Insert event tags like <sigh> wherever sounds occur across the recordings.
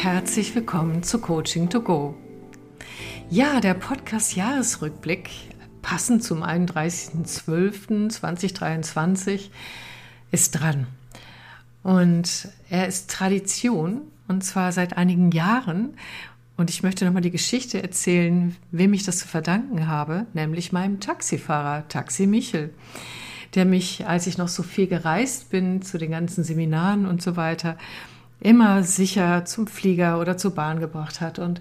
herzlich willkommen zu Coaching to Go. Ja, der Podcast Jahresrückblick, passend zum 31.12.2023, ist dran. Und er ist Tradition, und zwar seit einigen Jahren. Und ich möchte nochmal die Geschichte erzählen, wem ich das zu verdanken habe, nämlich meinem Taxifahrer, Taxi Michel, der mich, als ich noch so viel gereist bin, zu den ganzen Seminaren und so weiter, immer sicher zum Flieger oder zur Bahn gebracht hat. Und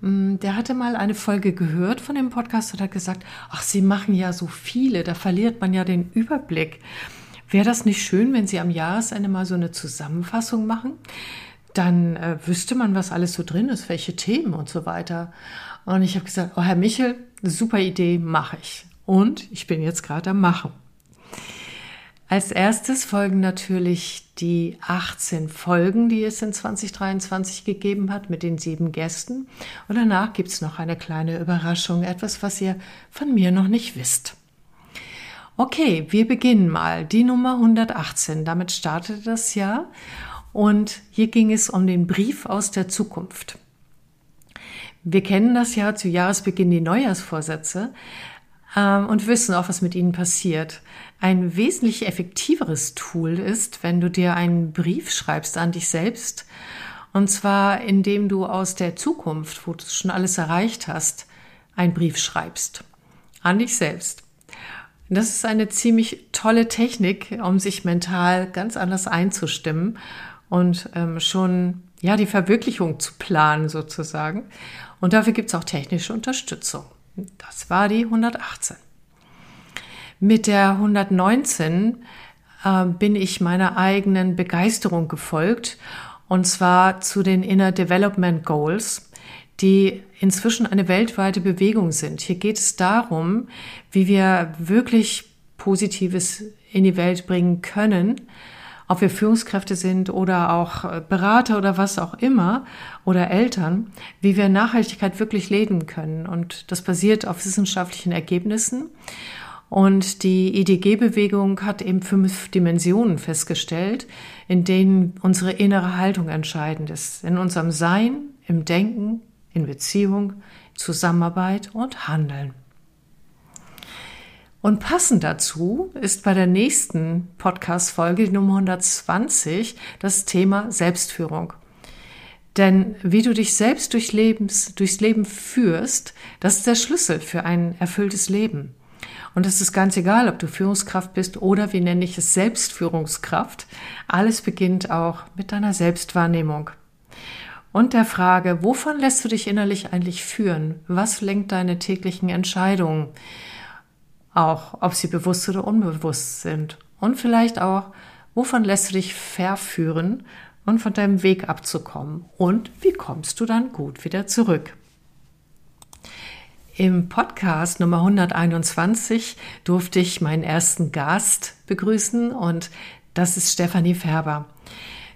mm, der hatte mal eine Folge gehört von dem Podcast und hat gesagt, ach, Sie machen ja so viele, da verliert man ja den Überblick. Wäre das nicht schön, wenn Sie am Jahresende mal so eine Zusammenfassung machen? Dann äh, wüsste man, was alles so drin ist, welche Themen und so weiter. Und ich habe gesagt, oh Herr Michel, super Idee, mache ich. Und ich bin jetzt gerade am Machen. Als erstes folgen natürlich die 18 Folgen, die es in 2023 gegeben hat mit den sieben Gästen. Und danach gibt es noch eine kleine Überraschung, etwas, was ihr von mir noch nicht wisst. Okay, wir beginnen mal. Die Nummer 118, damit startete das Jahr. Und hier ging es um den Brief aus der Zukunft. Wir kennen das ja zu Jahresbeginn die Neujahrsvorsätze und wissen auch, was mit ihnen passiert. Ein wesentlich effektiveres Tool ist, wenn du dir einen Brief schreibst an dich selbst. Und zwar, indem du aus der Zukunft, wo du schon alles erreicht hast, einen Brief schreibst. An dich selbst. Das ist eine ziemlich tolle Technik, um sich mental ganz anders einzustimmen und ähm, schon ja die Verwirklichung zu planen sozusagen. Und dafür gibt es auch technische Unterstützung. Das war die 118. Mit der 119 äh, bin ich meiner eigenen Begeisterung gefolgt und zwar zu den Inner Development Goals, die inzwischen eine weltweite Bewegung sind. Hier geht es darum, wie wir wirklich Positives in die Welt bringen können, ob wir Führungskräfte sind oder auch Berater oder was auch immer oder Eltern, wie wir Nachhaltigkeit wirklich leben können. Und das basiert auf wissenschaftlichen Ergebnissen. Und die IDG-Bewegung hat eben fünf Dimensionen festgestellt, in denen unsere innere Haltung entscheidend ist. In unserem Sein, im Denken, in Beziehung, Zusammenarbeit und Handeln. Und passend dazu ist bei der nächsten Podcast-Folge, Nummer 120, das Thema Selbstführung. Denn wie du dich selbst durch Lebens, durchs Leben führst, das ist der Schlüssel für ein erfülltes Leben. Und es ist ganz egal, ob du Führungskraft bist oder wie nenne ich es Selbstführungskraft. Alles beginnt auch mit deiner Selbstwahrnehmung. Und der Frage, wovon lässt du dich innerlich eigentlich führen? Was lenkt deine täglichen Entscheidungen? Auch ob sie bewusst oder unbewusst sind. Und vielleicht auch, wovon lässt du dich verführen und von deinem Weg abzukommen? Und wie kommst du dann gut wieder zurück? Im Podcast Nummer 121 durfte ich meinen ersten Gast begrüßen und das ist Stefanie Färber.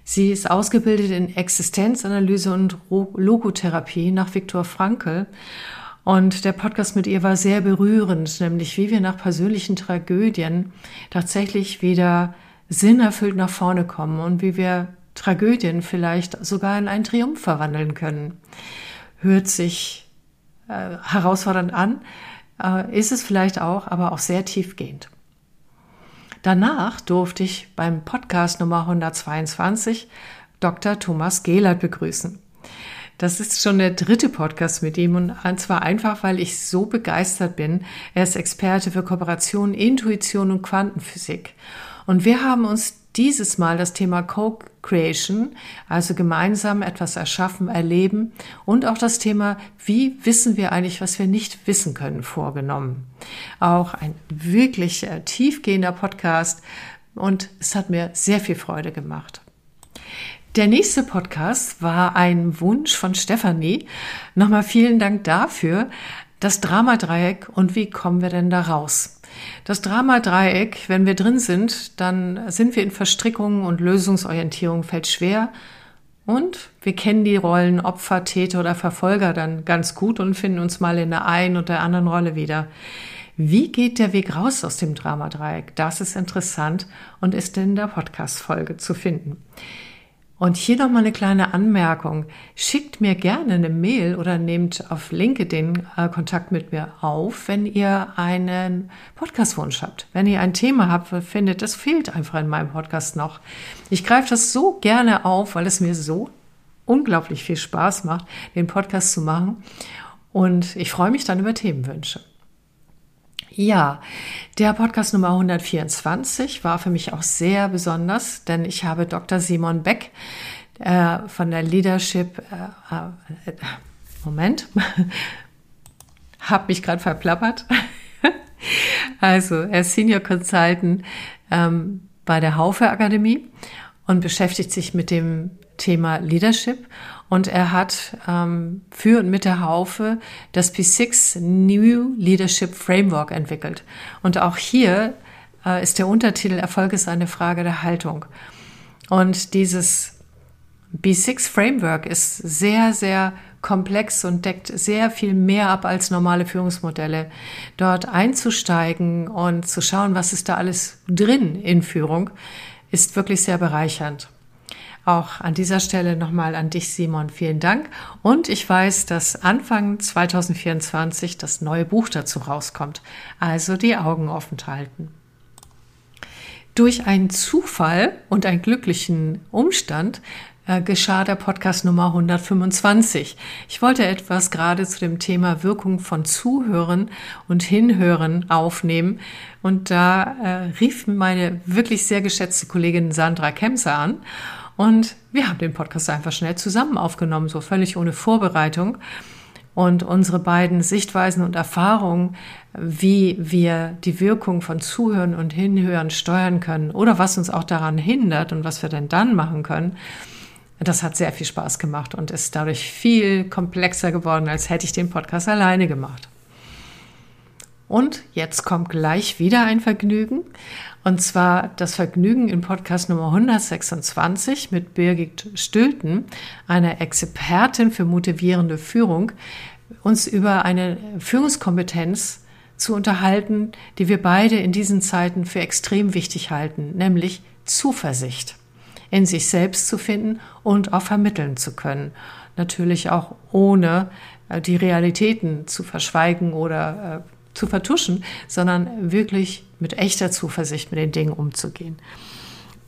Sie ist ausgebildet in Existenzanalyse und Logotherapie nach Viktor Frankl und der Podcast mit ihr war sehr berührend, nämlich wie wir nach persönlichen Tragödien tatsächlich wieder sinnerfüllt nach vorne kommen und wie wir Tragödien vielleicht sogar in einen Triumph verwandeln können. Hört sich äh, herausfordernd an, äh, ist es vielleicht auch, aber auch sehr tiefgehend. Danach durfte ich beim Podcast Nummer 122 Dr. Thomas Gehlert begrüßen. Das ist schon der dritte Podcast mit ihm und zwar einfach, weil ich so begeistert bin. Er ist Experte für Kooperation, Intuition und Quantenphysik. Und wir haben uns dieses Mal das Thema Co-Creation, also gemeinsam etwas erschaffen, erleben und auch das Thema, wie wissen wir eigentlich, was wir nicht wissen können, vorgenommen. Auch ein wirklich äh, tiefgehender Podcast und es hat mir sehr viel Freude gemacht. Der nächste Podcast war ein Wunsch von Stefanie. Nochmal vielen Dank dafür. Das Dramadreieck und wie kommen wir denn da raus? Das Drama-Dreieck, wenn wir drin sind, dann sind wir in Verstrickungen und Lösungsorientierung fällt schwer. Und wir kennen die Rollen Opfer, Täter oder Verfolger dann ganz gut und finden uns mal in der einen oder der anderen Rolle wieder. Wie geht der Weg raus aus dem Dramadreieck? Das ist interessant und ist in der Podcast-Folge zu finden. Und hier noch mal eine kleine Anmerkung. Schickt mir gerne eine Mail oder nehmt auf LinkedIn äh, Kontakt mit mir auf, wenn ihr einen Podcastwunsch habt. Wenn ihr ein Thema habt, findet, das fehlt einfach in meinem Podcast noch. Ich greife das so gerne auf, weil es mir so unglaublich viel Spaß macht, den Podcast zu machen. Und ich freue mich dann über Themenwünsche. Ja, der Podcast Nummer 124 war für mich auch sehr besonders, denn ich habe Dr. Simon Beck äh, von der Leadership, äh, äh, Moment, <laughs> habe mich gerade verplappert. <laughs> also, er ist Senior Consultant ähm, bei der Haufe Akademie und beschäftigt sich mit dem Thema Leadership und er hat ähm, für und mit der Haufe das P6 New Leadership Framework entwickelt. Und auch hier äh, ist der Untertitel Erfolg ist eine Frage der Haltung. Und dieses B6 Framework ist sehr, sehr komplex und deckt sehr viel mehr ab als normale Führungsmodelle. Dort einzusteigen und zu schauen, was ist da alles drin in Führung, ist wirklich sehr bereichernd. Auch an dieser Stelle nochmal an dich, Simon, vielen Dank. Und ich weiß, dass Anfang 2024 das neue Buch dazu rauskommt. Also die Augen offen halten. Durch einen Zufall und einen glücklichen Umstand äh, geschah der Podcast Nummer 125. Ich wollte etwas gerade zu dem Thema Wirkung von Zuhören und Hinhören aufnehmen. Und da äh, rief meine wirklich sehr geschätzte Kollegin Sandra Kemser an und wir haben den Podcast einfach schnell zusammen aufgenommen, so völlig ohne Vorbereitung. Und unsere beiden Sichtweisen und Erfahrungen, wie wir die Wirkung von Zuhören und Hinhören steuern können oder was uns auch daran hindert und was wir denn dann machen können, das hat sehr viel Spaß gemacht und ist dadurch viel komplexer geworden, als hätte ich den Podcast alleine gemacht. Und jetzt kommt gleich wieder ein Vergnügen. Und zwar das Vergnügen in Podcast Nummer 126 mit Birgit Stülten, einer Expertin für motivierende Führung, uns über eine Führungskompetenz zu unterhalten, die wir beide in diesen Zeiten für extrem wichtig halten, nämlich Zuversicht in sich selbst zu finden und auch vermitteln zu können. Natürlich auch ohne äh, die Realitäten zu verschweigen oder äh, zu vertuschen, sondern wirklich mit echter Zuversicht mit den Dingen umzugehen.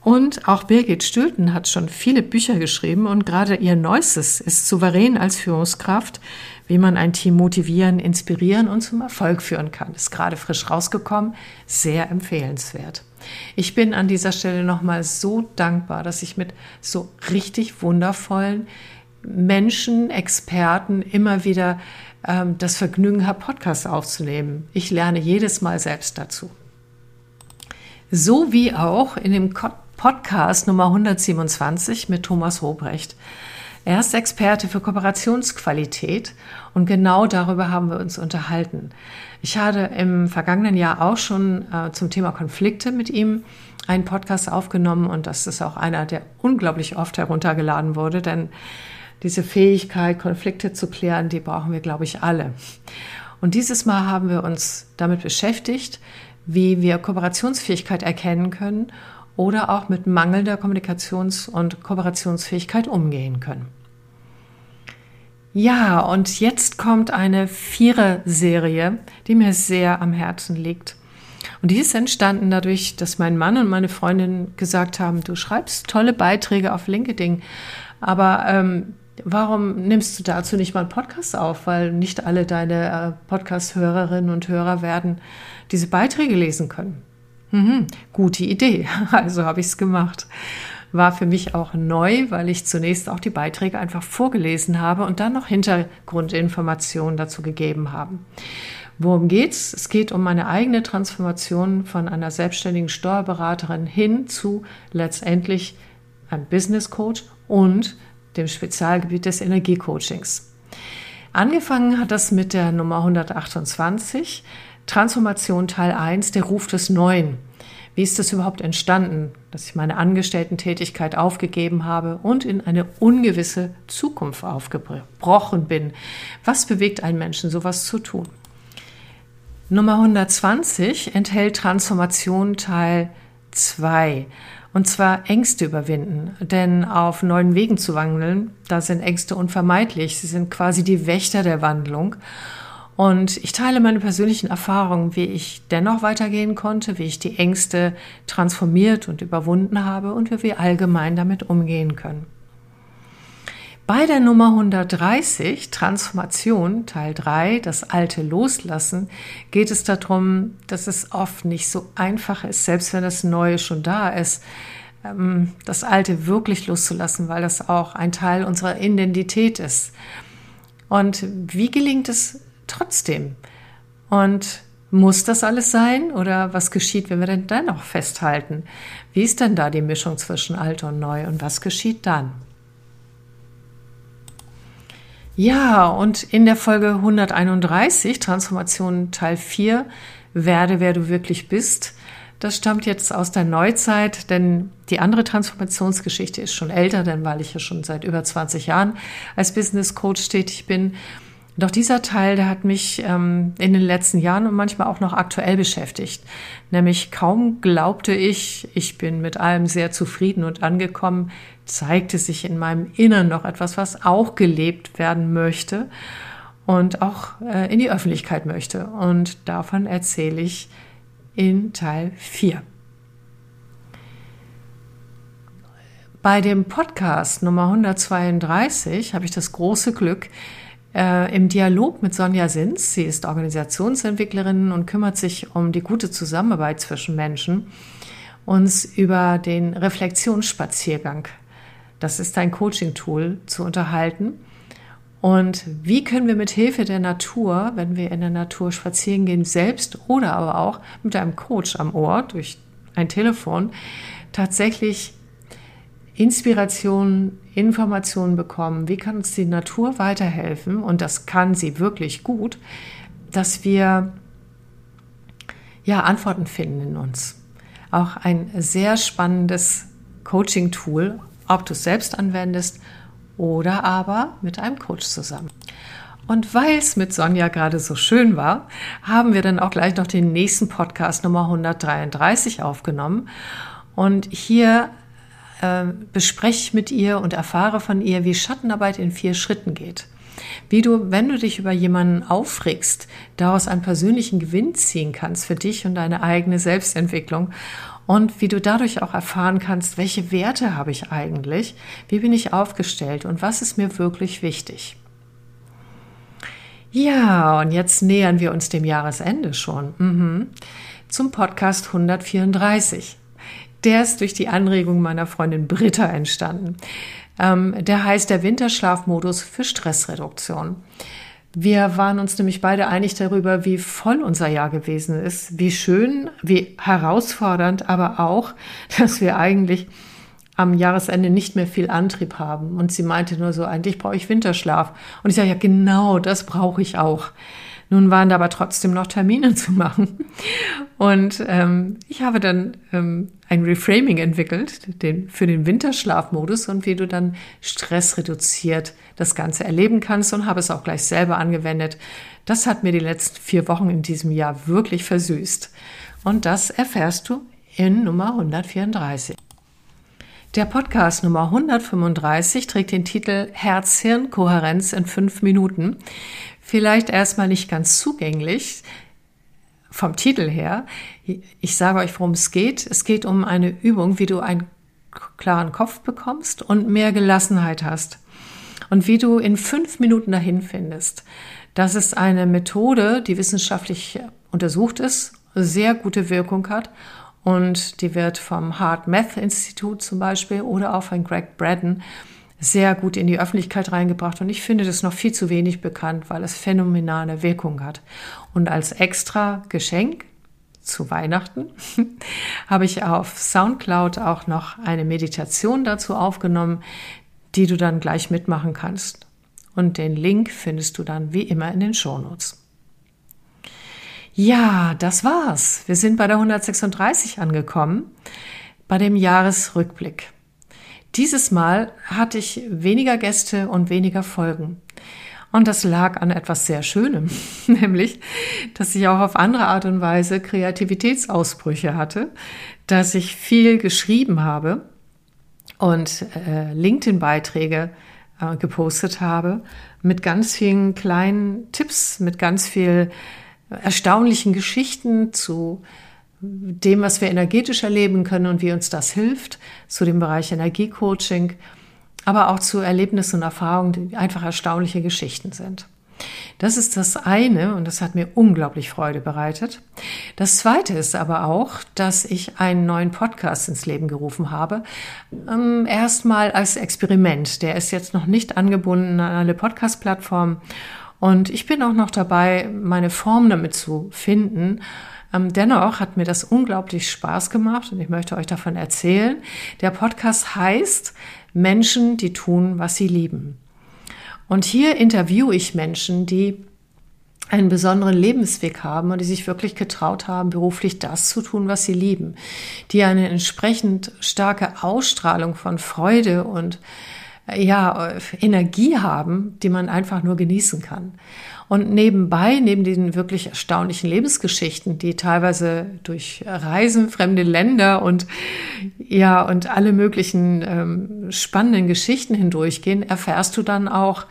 Und auch Birgit Stülten hat schon viele Bücher geschrieben und gerade ihr neuestes ist souverän als Führungskraft, wie man ein Team motivieren, inspirieren und zum Erfolg führen kann. Ist gerade frisch rausgekommen, sehr empfehlenswert. Ich bin an dieser Stelle nochmal so dankbar, dass ich mit so richtig wundervollen Menschen, Experten immer wieder ähm, das Vergnügen habe, Podcasts aufzunehmen. Ich lerne jedes Mal selbst dazu. So wie auch in dem Podcast Nummer 127 mit Thomas Hobrecht. Er ist Experte für Kooperationsqualität und genau darüber haben wir uns unterhalten. Ich hatte im vergangenen Jahr auch schon äh, zum Thema Konflikte mit ihm einen Podcast aufgenommen und das ist auch einer, der unglaublich oft heruntergeladen wurde, denn diese Fähigkeit, Konflikte zu klären, die brauchen wir, glaube ich, alle. Und dieses Mal haben wir uns damit beschäftigt, wie wir Kooperationsfähigkeit erkennen können oder auch mit mangelnder Kommunikations- und Kooperationsfähigkeit umgehen können. Ja, und jetzt kommt eine Vierer-Serie, die mir sehr am Herzen liegt. Und die ist entstanden dadurch, dass mein Mann und meine Freundin gesagt haben, du schreibst tolle Beiträge auf LinkedIn, aber ähm, warum nimmst du dazu nicht mal einen Podcast auf? Weil nicht alle deine äh, Podcast-Hörerinnen und Hörer werden diese Beiträge lesen können. Mhm, gute Idee. <laughs> Also habe ich es gemacht. War für mich auch neu, weil ich zunächst auch die Beiträge einfach vorgelesen habe und dann noch Hintergrundinformationen dazu gegeben habe. Worum geht's? Es geht um meine eigene Transformation von einer selbstständigen Steuerberaterin hin zu letztendlich einem Business Coach und dem Spezialgebiet des Energiecoachings. Angefangen hat das mit der Nummer 128, Transformation Teil 1, der Ruf des Neuen. Wie ist das überhaupt entstanden, dass ich meine Angestellten-Tätigkeit aufgegeben habe und in eine ungewisse Zukunft aufgebrochen bin? Was bewegt einen Menschen, sowas zu tun? Nummer 120 enthält Transformation Teil 2 Und zwar Ängste überwinden. Denn auf neuen Wegen zu wandeln, da sind Ängste unvermeidlich. Sie sind quasi die Wächter der Wandlung. Und ich teile meine persönlichen Erfahrungen, wie ich dennoch weitergehen konnte, wie ich die Ängste transformiert und überwunden habe und wie wir allgemein damit umgehen können. Bei der Nummer 130, Transformation, Teil 3, das Alte loslassen, geht es darum, dass es oft nicht so einfach ist, selbst wenn das Neue schon da ist, ähm, das Alte wirklich loszulassen, weil das auch ein Teil unserer Identität ist. Und wie gelingt es trotzdem? Und muss das alles sein oder was geschieht, wenn wir denn dennoch festhalten? Wie ist denn da die Mischung zwischen alt und neu und was geschieht dann? Ja, und in der Folge 131, Transformation Teil 4, werde wer du wirklich bist, das stammt jetzt aus der Neuzeit, denn die andere Transformationsgeschichte ist schon älter, denn weil ich ja schon seit über 20 Jahren als Business Coach tätig bin doch dieser Teil, der hat mich ähm, in den letzten Jahren und manchmal auch noch aktuell beschäftigt. Nämlich kaum glaubte ich, ich bin mit allem sehr zufrieden und angekommen, zeigte sich in meinem Innern noch etwas, was auch gelebt werden möchte und auch äh, in die Öffentlichkeit möchte. Und davon erzähle ich in Teil 4. Bei dem Podcast Nummer 132 habe ich das große Glück, äh, im Dialog mit Sonja Sins. Sie ist Organisationsentwicklerin und kümmert sich um die gute Zusammenarbeit zwischen Menschen, uns über den Reflexionsspaziergang, das ist ein Coaching-Tool, zu unterhalten. Und wie können wir mit Hilfe der Natur, wenn wir in der Natur spazieren gehen, selbst oder aber auch mit einem Coach am Ohr durch ein Telefon, tatsächlich Inspiration, Informationen bekommen, wie kann uns die Natur weiterhelfen, und das kann sie wirklich gut, dass wir ja Antworten finden in uns. Auch ein sehr spannendes Coaching-Tool, ob du es selbst anwendest oder aber mit einem Coach zusammen. Und weil es mit Sonja gerade so schön war, haben wir dann auch gleich noch den nächsten Podcast Nummer 133 aufgenommen. Und hier äh, bespreche mit ihr und erfahre von ihr, wie Schattenarbeit in vier Schritten geht. Wie du, wenn du dich über jemanden aufregst, daraus einen persönlichen Gewinn ziehen kannst für dich und deine eigene Selbstentwicklung und wie du dadurch auch erfahren kannst, welche Werte habe ich eigentlich, wie bin ich aufgestellt und was ist mir wirklich wichtig. Ja, und jetzt nähern wir uns dem Jahresende schon. Mhm. Zum Podcast 134. Der ist durch die Anregung meiner Freundin Britta entstanden. Ähm, der heißt der Winterschlafmodus für Stressreduktion. Wir waren uns nämlich beide einig darüber, wie voll unser Jahr gewesen ist, wie schön, wie herausfordernd, aber auch, <laughs> dass wir eigentlich am Jahresende nicht mehr viel Antrieb haben. Und sie meinte nur so, eigentlich brauche ich Winterschlaf. Und ich sage, ja, genau, das brauche ich auch. Nun waren da aber trotzdem noch Termine <laughs> zu machen. Und ähm, ich habe dann ähm, ein Reframing entwickelt den, für den Winterschlafmodus und wie du dann Stress reduziert das Ganze erleben kannst und habe es auch gleich selber angewendet. Das hat mir die letzten vier Wochen in diesem Jahr wirklich versüßt. Und das erfährst du in Nummer 134. Der Podcast Nummer 135 trägt den Titel Herz-Hirn-Kohärenz in fünf Minuten vielleicht erstmal nicht ganz zugänglich vom Titel her. Ich sage euch, worum es geht. Es geht um eine Übung, wie du einen klaren Kopf bekommst und mehr Gelassenheit hast. Und wie du in fünf Minuten dahin findest. Das ist eine Methode, die wissenschaftlich untersucht ist, sehr gute Wirkung hat und die wird vom Hard Math Institut zum Beispiel oder auch von Greg Braden sehr gut in die Öffentlichkeit reingebracht und ich finde das noch viel zu wenig bekannt, weil es phänomenale Wirkung hat. Und als extra Geschenk zu Weihnachten <laughs> habe ich auf SoundCloud auch noch eine Meditation dazu aufgenommen, die du dann gleich mitmachen kannst. Und den Link findest du dann wie immer in den Shownotes. Ja, das war's. Wir sind bei der 136 angekommen, bei dem Jahresrückblick. Dieses Mal hatte ich weniger Gäste und weniger Folgen. Und das lag an etwas sehr Schönem, <laughs> nämlich, dass ich auch auf andere Art und Weise Kreativitätsausbrüche hatte, dass ich viel geschrieben habe und äh, LinkedIn-Beiträge äh, gepostet habe mit ganz vielen kleinen Tipps, mit ganz viel erstaunlichen Geschichten zu dem, was wir energetisch erleben können und wie uns das hilft, zu dem Bereich Energiecoaching, aber auch zu Erlebnissen und Erfahrungen, die einfach erstaunliche Geschichten sind. Das ist das eine und das hat mir unglaublich Freude bereitet. Das zweite ist aber auch, dass ich einen neuen Podcast ins Leben gerufen habe. Ähm, erstmal als Experiment. Der ist jetzt noch nicht angebunden an alle Podcast-Plattformen und ich bin auch noch dabei, meine Form damit zu finden. Ähm, dennoch hat mir das unglaublich Spaß gemacht und ich möchte euch davon erzählen. Der Podcast heißt Menschen, die tun, was sie lieben. Und hier interviewe ich Menschen, die einen besonderen Lebensweg haben und die sich wirklich getraut haben, beruflich das zu tun, was sie lieben, die eine entsprechend starke Ausstrahlung von Freude und ja, Energie haben, die man einfach nur genießen kann. Und nebenbei, neben diesen wirklich erstaunlichen Lebensgeschichten, die teilweise durch Reisen, fremde Länder und ja, und alle möglichen ähm, spannenden Geschichten hindurchgehen, erfährst du dann auch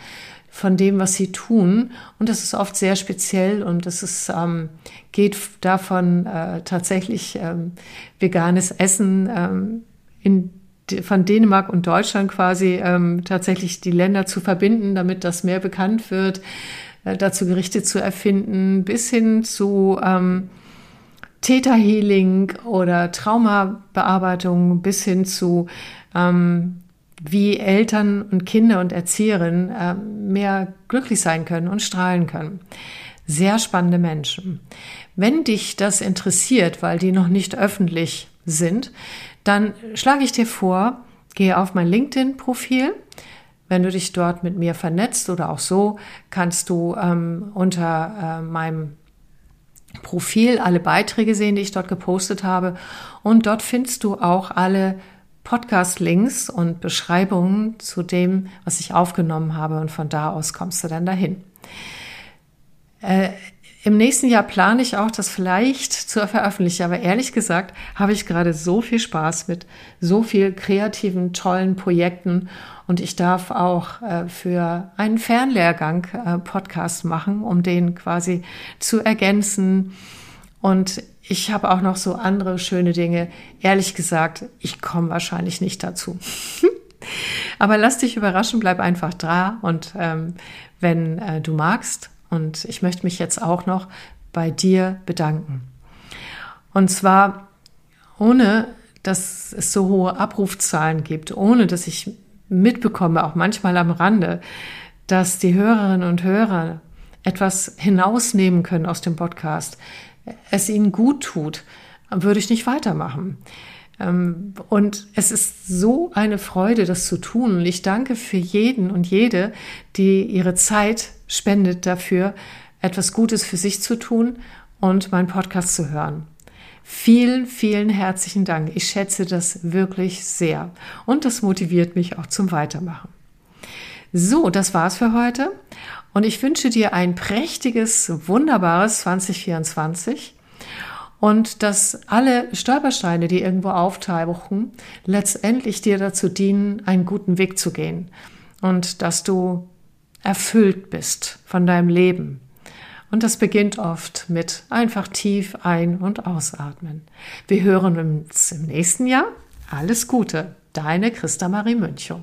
von dem, was sie tun. Und das ist oft sehr speziell und es ist, ähm, geht davon äh, tatsächlich ähm, veganes Essen ähm, in von Dänemark und Deutschland quasi ähm, tatsächlich die Länder zu verbinden, damit das mehr bekannt wird, äh, dazu Gerichte zu erfinden, bis hin zu ähm, Theta-Healing oder Traumabearbeitung, bis hin zu ähm, wie Eltern und Kinder und Erzieherinnen äh, mehr glücklich sein können und strahlen können. Sehr spannende Menschen. Wenn dich das interessiert, weil die noch nicht öffentlich sind, dann schlage ich dir vor, gehe auf mein LinkedIn-Profil. Wenn du dich dort mit mir vernetzt oder auch so, kannst du ähm, unter äh, meinem Profil alle Beiträge sehen, die ich dort gepostet habe. Und dort findest du auch alle Podcast-Links und Beschreibungen zu dem, was ich aufgenommen habe. Und von da aus kommst du dann dahin. Äh, im nächsten Jahr plane ich auch, das vielleicht zu veröffentlichen. Aber ehrlich gesagt habe ich gerade so viel Spaß mit so viel kreativen, tollen Projekten. Und ich darf auch äh, für einen Fernlehrgang äh, Podcast machen, um den quasi zu ergänzen. Und ich habe auch noch so andere schöne Dinge. Ehrlich gesagt, ich komme wahrscheinlich nicht dazu. <laughs> Aber lass dich überraschen, bleib einfach da. Und ähm, wenn äh, du magst, und ich möchte mich jetzt auch noch bei dir bedanken. Und zwar ohne, dass es so hohe Abrufzahlen gibt, ohne dass ich mitbekomme, auch manchmal am Rande, dass die Hörerinnen und Hörer etwas hinausnehmen können aus dem Podcast, es ihnen gut tut, würde ich nicht weitermachen. Ähm, und es ist so eine Freude, das zu tun. Und ich danke für jeden und jede, die ihre Zeit spendet dafür, etwas Gutes für sich zu tun und meinen Podcast zu hören. Vielen, vielen herzlichen Dank. Ich schätze das wirklich sehr. Und das motiviert mich auch zum Weitermachen. So, das war's für heute. Und ich wünsche dir ein prächtiges, wunderbares 2024 und dass alle Stolpersteine, die irgendwo auftauchen, letztendlich dir dazu dienen, einen guten Weg zu gehen und dass du erfüllt bist von deinem Leben. Und das beginnt oft mit einfach tief ein- und ausatmen. Wir hören uns im nächsten Jahr. Alles Gute, deine Christa Marie Münchow.